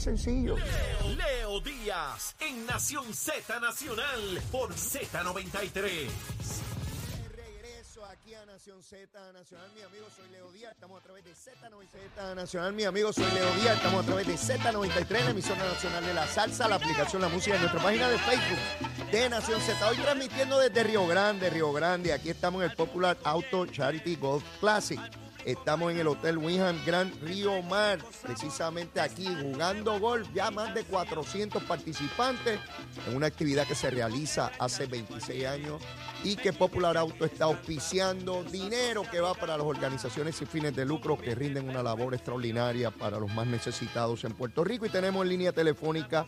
muy sencillo. Leo Díaz en Nación Z Nacional por Z93. Regreso aquí a Nación Z Nacional, mi amigo, soy Leo Díaz, estamos a través de Z93 Nacional, mi amigo, soy Leo Díaz, estamos a través de Z93, la emisora nacional de la salsa, la aplicación La Música, en nuestra página de Facebook de Nación Z, hoy transmitiendo desde Río Grande, Río Grande, aquí estamos en el Popular Auto Charity Golf Classic. Estamos en el Hotel Winham Gran Río Mar, precisamente aquí jugando golf. Ya más de 400 participantes en una actividad que se realiza hace 26 años y que Popular Auto está auspiciando dinero que va para las organizaciones sin fines de lucro que rinden una labor extraordinaria para los más necesitados en Puerto Rico. Y tenemos en línea telefónica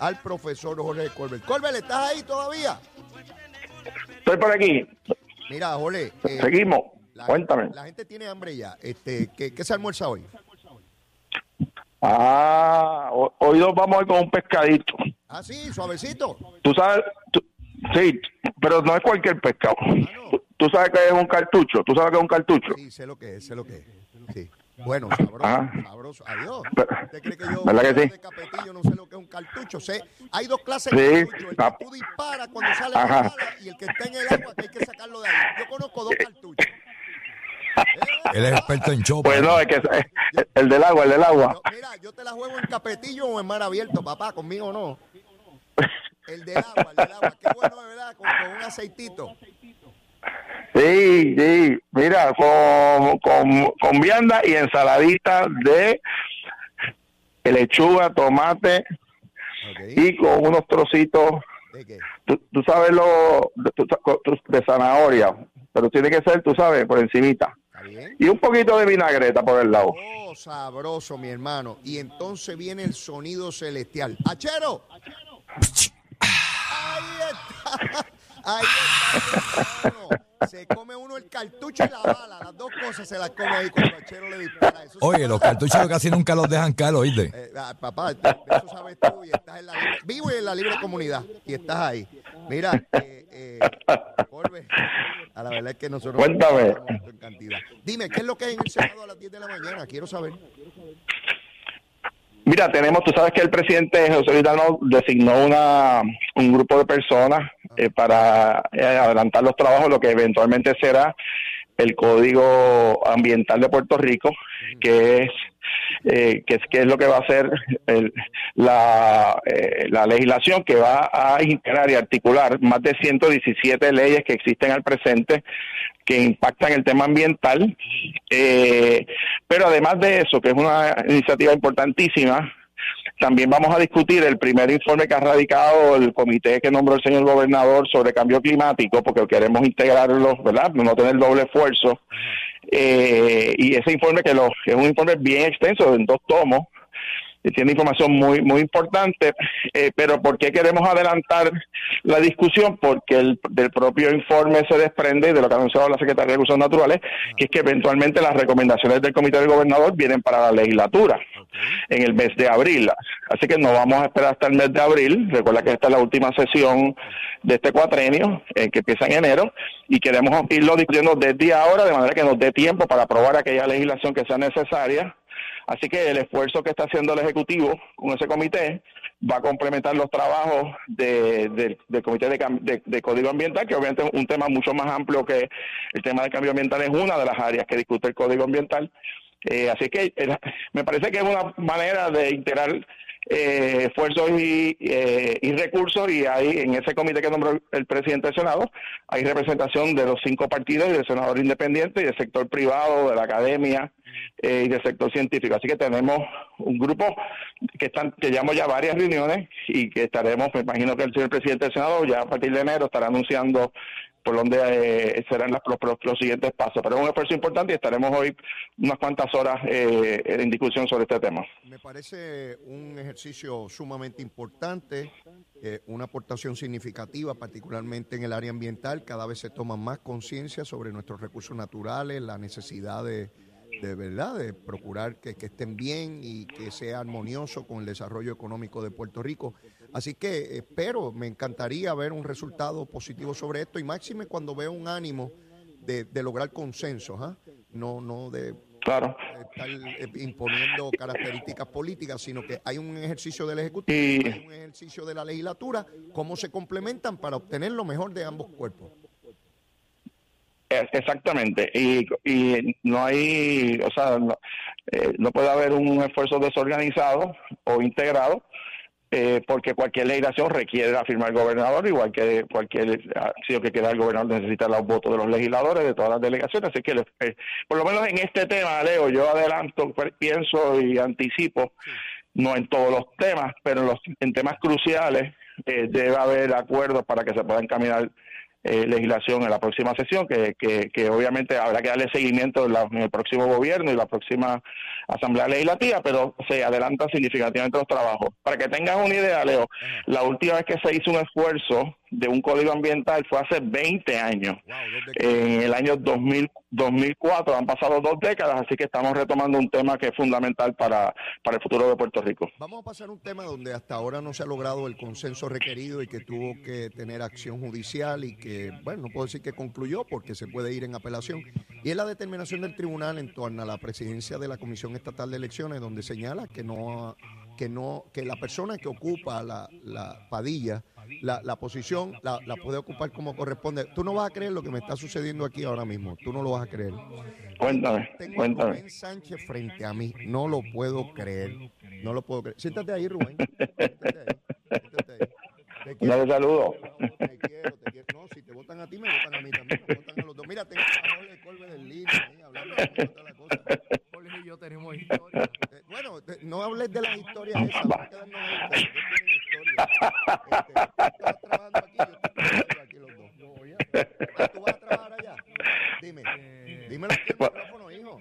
al profesor Jorge Colbert. Colbert, ¿estás ahí todavía? Estoy por aquí. Mira, Jorge. eh, Seguimos. La, Cuéntame. La gente tiene hambre ya. Este, ¿qué, qué se almuerza hoy? Ah, ho- hoy nos vamos a ir con un pescadito. Ah, sí, suavecito. Tú sabes, tú- sí, pero no es cualquier pescado. no. Tú, sabes que es un cartucho. Tú sabes que es un cartucho. Sí, sé lo que es, sé lo que es. Sí. Bueno, sabroso, Ajá. sabroso. Adiós. ¿Usted cree que yo, ¿Verdad que sí? de capetillo, no sé lo que es un cartucho? Sé, hay dos clases Sí. de cartucho. El que Ah. tú disparas cuando sale la bala y el que está en el agua que hay que sacarlo de ahí. Yo conozco dos cartuchos. Él es experto en chopa. Pues no, es que es- el del agua, el del agua. Yo- mira, yo te la juego en capetillo o en mar abierto, papá, conmigo no. El del agua, el del agua. Qué bueno, de verdad, con, con un aceitito. Sí, sí. Mira, con, con, con vianda y ensaladita de lechuga, tomate y con unos trocitos ¿De qué? tú, tú sabes lo de zanahoria, pero tiene que ser, tú sabes, por encimita. ¿Está bien? Y un poquito de vinagreta por el lado. Oh, sabroso, mi hermano. Y entonces viene el sonido celestial. ¡Achero! Ahí está. Ahí está, mi. Se come uno el cartucho y la bala. Las dos cosas se las come ahí cuando Achero le dispara. Eso Oye, los cartuchos casi nunca los dejan caer, ¿oíste? Eh, ah, papá, de eso sabes tú y estás en la libre, vivo en la libre comunidad y estás ahí. Mira, eh, eh, a la verdad es que nosotros Cuéntame. estamos en cantidad. Dime, ¿qué es lo que hay en el Senado a las 10 de la mañana? Quiero saber. Mira, tenemos, tú sabes que el presidente José Luis Dalmau designó una, un grupo de personas eh, para eh, adelantar los trabajos, lo que eventualmente será el Código Ambiental de Puerto Rico, que es eh, que que es lo que va a hacer el- la, eh, la legislación que va a integrar y articular más de 117 leyes que existen al presente que impactan el tema ambiental. Eh, pero además de eso, que es una iniciativa importantísima, también vamos a discutir el primer informe que ha radicado el comité que nombró el señor gobernador sobre cambio climático, porque queremos integrarlo, ¿verdad? No tener doble esfuerzo. Eh, y ese informe que, lo, es un informe bien extenso, en dos tomos, tiene información muy muy importante, eh, pero ¿por qué queremos adelantar la discusión? Porque el, del propio informe se desprende de lo que ha anunciado la Secretaría de Recursos Naturales, que es que eventualmente las recomendaciones del Comité del Gobernador vienen para la legislatura en el mes de abril. Así que no vamos a esperar hasta el mes de abril. Recuerda que esta es la última sesión de este cuatrenio, eh, que empieza en enero, y queremos irlo discutiendo desde ahora, de manera que nos dé tiempo para aprobar aquella legislación que sea necesaria. Así que el esfuerzo que está haciendo el Ejecutivo con ese comité va a complementar los trabajos de- del- Comité de Código Ambiental, que obviamente es un tema mucho más amplio que el tema del cambio ambiental, es una de las áreas que discute el Código Ambiental. Eh, así que me parece que es una manera de integrar eh, esfuerzos y, eh, y recursos y hay en ese comité que nombró el, presidente del Senado hay representación de los cinco partidos y del senador independiente y del sector privado, de la academia eh, y del sector científico. Así que tenemos un grupo que están que llevamos ya varias reuniones y que estaremos, me imagino que el señor presidente del Senado ya a partir de enero estará anunciando por donde eh, serán los- los siguientes pasos. Pero es un esfuerzo importante y estaremos hoy unas cuantas horas eh, en discusión sobre este tema. Me parece un ejercicio sumamente importante, eh, una aportación significativa, particularmente en el área ambiental. Cada vez se toma más conciencia sobre nuestros recursos naturales, la necesidad de, de verdad de procurar que, que estén bien y que sea armonioso con el desarrollo económico de Puerto Rico. Así que espero, me encantaría ver un resultado positivo sobre esto y máxime cuando veo un ánimo de, de lograr consensos, ¿ah? no, no de Claro. estar eh, imponiendo características políticas, sino que hay un ejercicio del Ejecutivo, Y- hay un ejercicio de la legislatura, cómo se complementan para obtener lo mejor de ambos cuerpos. Eh, Exactamente, y, y no hay, o sea, no, eh, no puede haber un esfuerzo desorganizado o integrado, eh, porque cualquier legislación requiere la firma del gobernador, igual que cualquier acción que quiera el gobernador necesita los votos de los legisladores, de todas las delegaciones, así que eh, por lo menos en este tema, Leo, yo adelanto, pues, pienso y anticipo, no en todos los temas, pero en, los, en temas cruciales eh, debe haber acuerdos para que se pueda encaminar eh, legislación en la próxima sesión, que, que, que obviamente habrá que darle seguimiento en, la- en el próximo gobierno y la próxima Asamblea Legislativa, pero se adelantan significativamente los trabajos. Para que tengas una idea, Leo, la última vez que se hizo un esfuerzo de un código ambiental fue hace 20 años. Wow. En el año 2000, 2004 han pasado dos décadas, así que estamos retomando un tema que es fundamental para, para el futuro de Puerto Rico. Vamos a pasar a un tema donde hasta ahora no se ha logrado el consenso requerido y que tuvo que tener acción judicial y que, bueno, no puedo decir que concluyó porque se puede ir en apelación. Y es la determinación del tribunal en torno a la presidencia de la Comisión Estatal de Elecciones, donde señala que no que no que la persona que ocupa la, la padilla la, la posición la, la puede ocupar como corresponde. Tú no vas a creer lo que me está sucediendo aquí ahora mismo. Tú no lo vas a creer. Cuéntame, Tengo a cuéntame. Rubén Sánchez frente a mí. No lo puedo creer. No lo puedo creer. Siéntate ahí, Rubén. Siéntate ahí. Siéntate ahí. Te quiero. Dale saludo. Te quiero, te quiero. No, si te votan a ti, me votan a mí también. Me votan a los dos. Mira, tengo a Jorge Colbe del línea ahí hablando de toda la cosa. Jorge y yo tenemos historia. Eh, te- no hables de las historias esas. Vamos a quedarnos ahí. Ustedes tienen historia. Este, tú estás trabajando aquí, yo estoy trabajando aquí los dos. Ah, ¿Tú vas a trabajar allá? Dime. Dímelo aquí en el micrófono, hijo.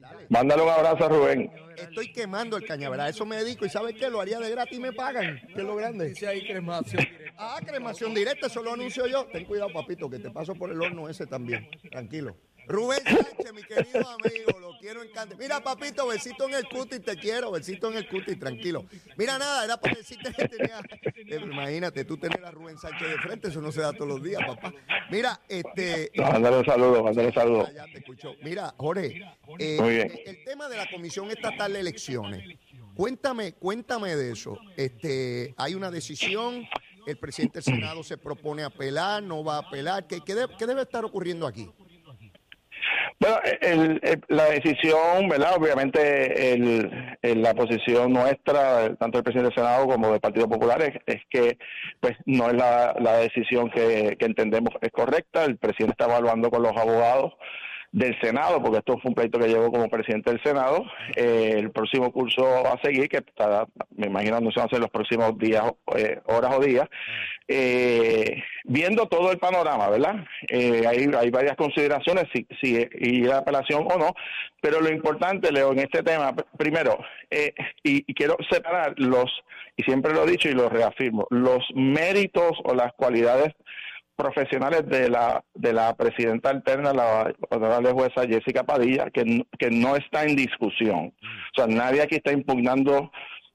Dale. Mándale un abrazo a Rubén. Estoy quemando el cañaveral, eso me dedico y ¿sabes qué? Lo haría de gratis y me pagan, que es lo grande. Dice ahí cremación directa. Ah, cremación directa, eso lo anuncio yo. Ten cuidado, papito, que te paso por el horno ese también. Tranquilo. Rubén Sánchez, mi querido amigo, lo quiero. Mira, papito, besito en el cutis, te quiero, besito en el cutis, tranquilo. Mira, nada, era para decirte que tenía. eh, imagínate, tú tener a Rubén Sánchez de frente, eso no se da todos los días, papá. Mira, este. Mándale un saludo, mándale un saludo. Ya te escucho. Mira, Jorge, eh, Muy bien. el tema de la Comisión Estatal de Elecciones. Cuéntame, cuéntame de eso. Este, hay una decisión, el presidente del Senado se propone apelar, no va a apelar. ¿Qué, qué de- qué debe estar ocurriendo aquí? Bueno, el- el- la decisión, ¿verdad? Obviamente el- la posición nuestra, tanto del presidente del Senado como del Partido Popular, es, es que pues no es la, la decisión que, que entendemos es correcta. El presidente está evaluando con los abogados del Senado, porque esto fue un pleito que llevó como presidente del Senado. Eh, el próximo curso va a seguir, que estará, me imagino, no se van a ser los próximos días, eh, horas o días, eh, viendo todo el panorama, ¿verdad? Eh, hay, hay varias consideraciones, si, si ir a apelación o no, pero lo importante, Leo, en este tema, pr- primero, y, y quiero separar los, y siempre lo he dicho y lo reafirmo, los méritos o las cualidades profesionales de la de la presidenta alterna, la honorable jueza Jessica Padilla, que, que no está en discusión. O sea, nadie aquí está impugnando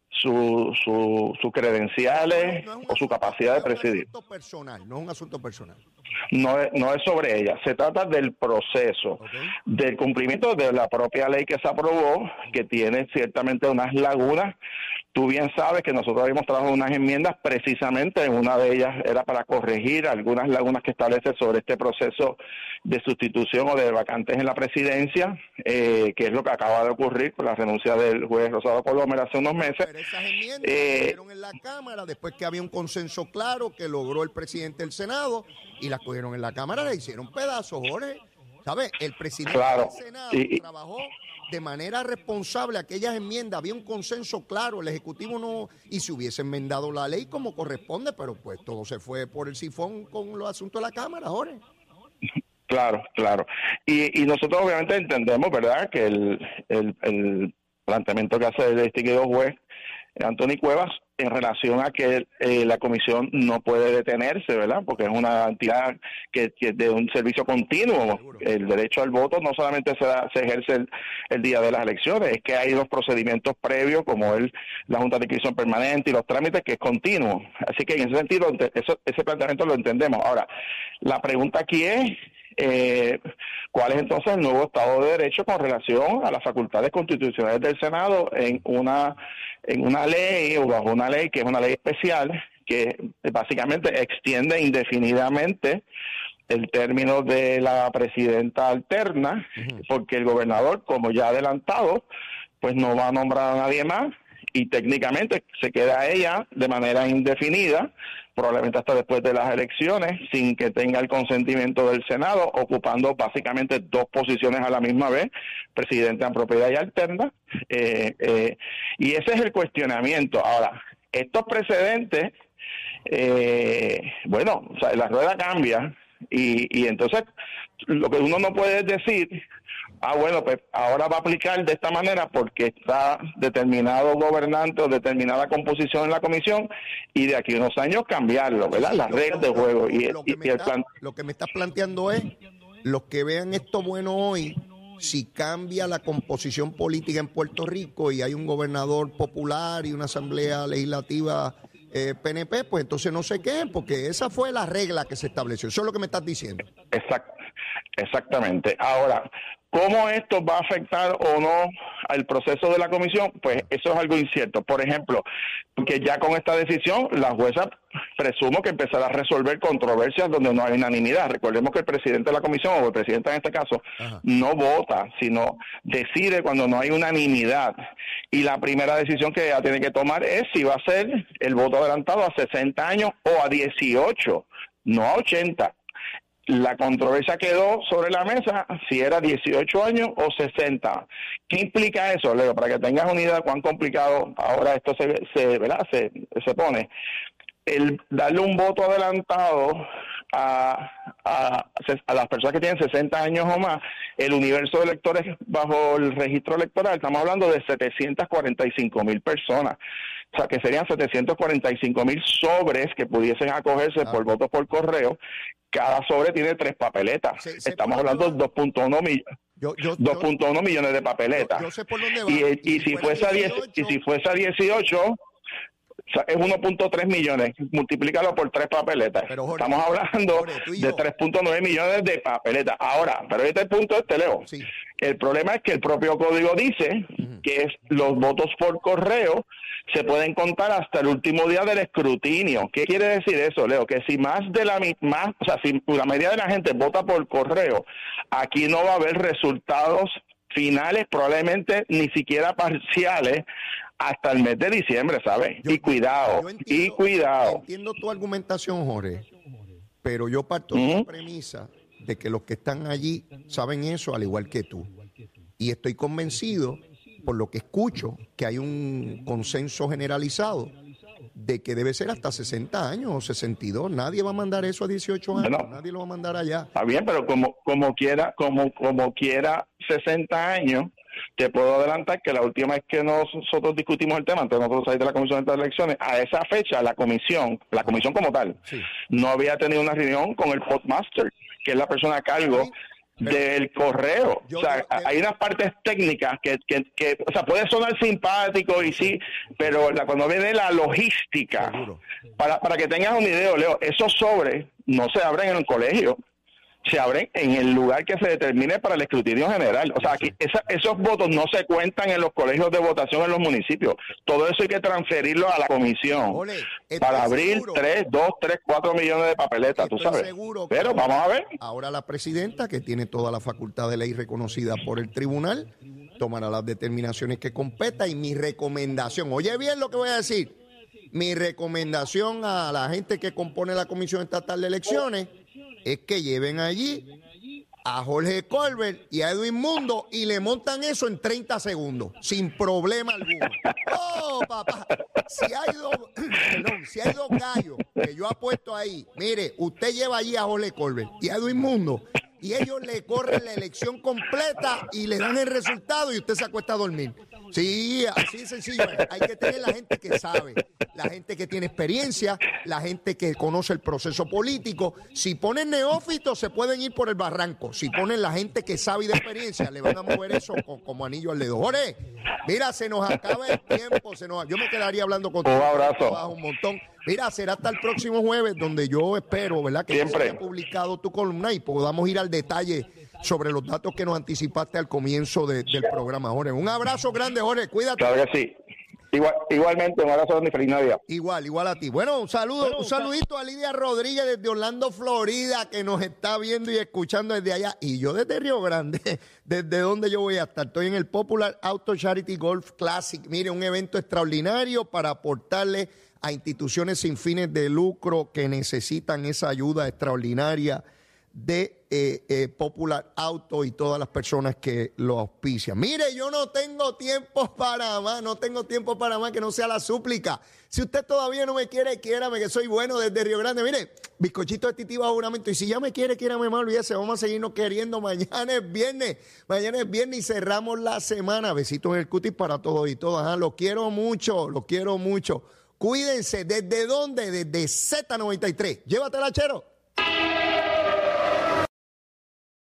su, su, sus credenciales No o su asunto- capacidad de no es un presidir. asunto personal, no es un asunto personal. No es, no es sobre ella, se trata del proceso, del cumplimiento de la propia ley que se aprobó, que tiene ciertamente unas lagunas. Tú bien sabes que nosotros habíamos trabajado unas enmiendas, precisamente una de ellas era para corregir algunas lagunas que establece sobre este proceso de sustitución o de vacantes en la presidencia, eh, que es lo que acaba de ocurrir con la renuncia del juez Rosado Colomer hace unos meses. Pero esas enmiendas Eh, en la Cámara después que había un consenso claro que logró el presidente del Senado y las cogieron en la Cámara, le hicieron pedazos, Jorge. ¿Sabes? El presidente Claro. del Senado y- trabajó de manera responsable aquellas enmiendas, había un consenso claro, el Ejecutivo no, y se hubiese enmendado la ley como corresponde, pero pues todo se fue por el sifón con los asuntos de la Cámara, Jorge. Claro, claro. Y, y nosotros obviamente entendemos, ¿verdad?, que el, el, el planteamiento que hace el distinguido juez Anthony Cuevas en relación a que eh, la comisión no puede detenerse, ¿verdad?, porque es una entidad que, que de un servicio continuo. El derecho al voto no solamente se, da- se ejerce el, el día de las elecciones, es que hay los procedimientos previos, como el, la Junta de Inscripción Permanente y los trámites, que es continuo. Así que en ese sentido, eso, ese planteamiento lo entendemos. Ahora, la pregunta aquí es eh, cuál es entonces el nuevo Estado de Derecho con relación a las facultades constitucionales del Senado en una, en una ley o bajo una ley que es una ley especial que básicamente extiende indefinidamente el término de la presidenta alterna, porque el gobernador, como ya adelantado, pues no va a nombrar a nadie más y técnicamente se queda ella de manera indefinida, probablemente hasta después de las elecciones, sin que tenga el consentimiento del Senado, ocupando básicamente dos posiciones a la misma vez, presidente en propiedad y alterna. Eh, eh, y ese es el cuestionamiento. Ahora, estos precedentes, eh, bueno, o sea, la rueda cambia y, y entonces lo que uno no puede decir ah, bueno, pues ahora va a aplicar de esta manera porque está determinado gobernante o determinada composición en la comisión y de aquí a unos años cambiarlo, ¿verdad? Las reglas de juego. Y, lo, que me está, lo que me estás planteando es, los que vean esto bueno hoy, si cambia la composición política en Puerto Rico y hay un gobernador popular y una asamblea legislativa eh, PNP, pues entonces no sé qué, porque esa fue la regla que se estableció. Eso es lo que me estás diciendo. Exacto, exactamente. Ahora, ¿Cómo esto va a afectar o no al proceso de la comisión? Pues eso es algo incierto. Por ejemplo, que ya con esta decisión la jueza presumo que empezará a resolver controversias donde no hay unanimidad. Recordemos que el presidente de la comisión, o el presidente en este caso, no vota, sino decide cuando no hay unanimidad. Y la primera decisión que ella tiene que tomar es si va a ser el voto adelantado a 60 años o a 18, no a 80 la controversia quedó sobre la mesa si era 18 años o 60. ¿Qué implica eso, Leo? Para que tengas una idea de cuán complicado ahora esto se, se, ¿verdad? se, se pone. El darle un voto adelantado a, a, a, las personas que tienen 60 años o más, el universo de electores bajo el registro electoral, estamos hablando de 745 mil personas. O sea, que serían 745 mil sobres que pudiesen acogerse por voto por correo. Cada sobre tiene tres papeletas. Estamos hablando de 2.1 millones. 2.1 millones de papeletas. Y, y, si fuese a 10, y si fuese a 18, es 1.3 millones, multiplícalo por tres papeletas. Estamos hablando de 3.9 millones de papeletas. Ahora, pero este punto este, Leo. El problema es que el propio código dice que es los votos por correo se pueden contar hasta el último día del escrutinio. ¿Qué quiere decir eso, Leo? Que si más de la más, o sea, si la mayoría de la gente vota por correo, aquí no va a haber resultados finales, probablemente ni siquiera parciales, hasta el mes de diciembre, ¿sabes? y cuidado, y cuidado. Entiendo tu argumentación, Jorge, pero yo parto de la premisa de que los que están allí saben eso al igual que tú. Y estoy convencido, por lo que escucho, que hay un consenso generalizado de que debe ser hasta 60 años o 62. Nadie va a mandar eso a 18 años, nadie lo va a mandar allá. Está bien, pero como como quiera, como como quiera 60 años, te puedo adelantar que la última vez que nosotros discutimos el tema, antes nosotros salir de la Comisión de Elecciones, a esa fecha la comisión, la comisión como tal, no había tenido una reunión con el postmaster, que es la persona a cargo del correo. o sea, hay unas partes técnicas que, que, que, o sea, puede sonar simpático y sí, pero la, cuando viene la logística, para, para que tengas un idea, Leo, esos sobres no se abren en un colegio se abren en el lugar que se determine para el escrutinio general. O sea, aquí esos votos no se cuentan en los colegios de votación en los municipios. Todo eso hay que transferirlo a la comisión para abrir 3, 2, 3, 4 millones de papeletas, tú sabes. Pero vamos a ver. Ahora la presidenta, que tiene toda la facultad de ley reconocida por el tribunal, tomará las determinaciones que competa y mi recomendación, oye bien lo que voy a decir, mi recomendación a la gente que compone la Comisión Estatal de Elecciones es que lleven allí a Jorge Colbert y a Edwin Mundo y le montan eso en 30 segundos, sin problema alguno. ¡Oh, papá! Si hay dos, perdón, si hay dos gallos que yo apuesto ahí, mire, usted lleva allí a Jorge Colbert y a Edwin Mundo y ellos le corren la elección completa y le dan el resultado y usted se acuesta a dormir. Sí, así de sencillo. Hay que tener la gente que sabe, la gente que tiene experiencia, la gente que conoce el proceso político. Si ponen neófitos, se pueden ir por el barranco. Si ponen la gente que sabe y de experiencia, le van a mover eso co- como anillo al dedo. Jorge, mira, se nos acaba el tiempo. Se nos, yo me quedaría hablando contigo. Un abrazo. un montón. Mira, será hasta el próximo jueves donde yo espero, ¿verdad? Que Siempre. se haya publicado tu columna y podamos ir al detalle sobre los datos que nos anticipaste al comienzo de- del programa, Jorge. Un abrazo grande, Jorge. Cuídate. Claro que sí. Igual, igualmente, un abrazo y feliz Navidad. Igual, igual a ti. Bueno, un saludo, un saludito a Lidia Rodríguez desde Orlando, Florida, que nos está viendo y escuchando desde allá. Y yo desde Río Grande, desde donde yo voy a estar. Estoy en el Popular Auto Charity Golf Classic. Mire, un evento extraordinario para aportarle a instituciones sin fines de lucro que necesitan esa ayuda extraordinaria de eh, eh, Popular Auto y todas las personas que lo auspician. Mire, yo no tengo tiempo para más, no tengo tiempo para más que no sea la súplica. Si usted todavía no me quiere, quiérame, que soy bueno desde Río Grande. Mire, bizcochito de titi bajo juramento. Y si ya me quiere, quiérame más, olvídese, vamos a seguirnos queriendo. Mañana es viernes, mañana es viernes y cerramos la semana. Besitos en el cutis para todos y todas. ¿ah? Los quiero mucho, los quiero mucho. Cuídense. ¿Desde dónde? Desde Z93. Llévatela, chero.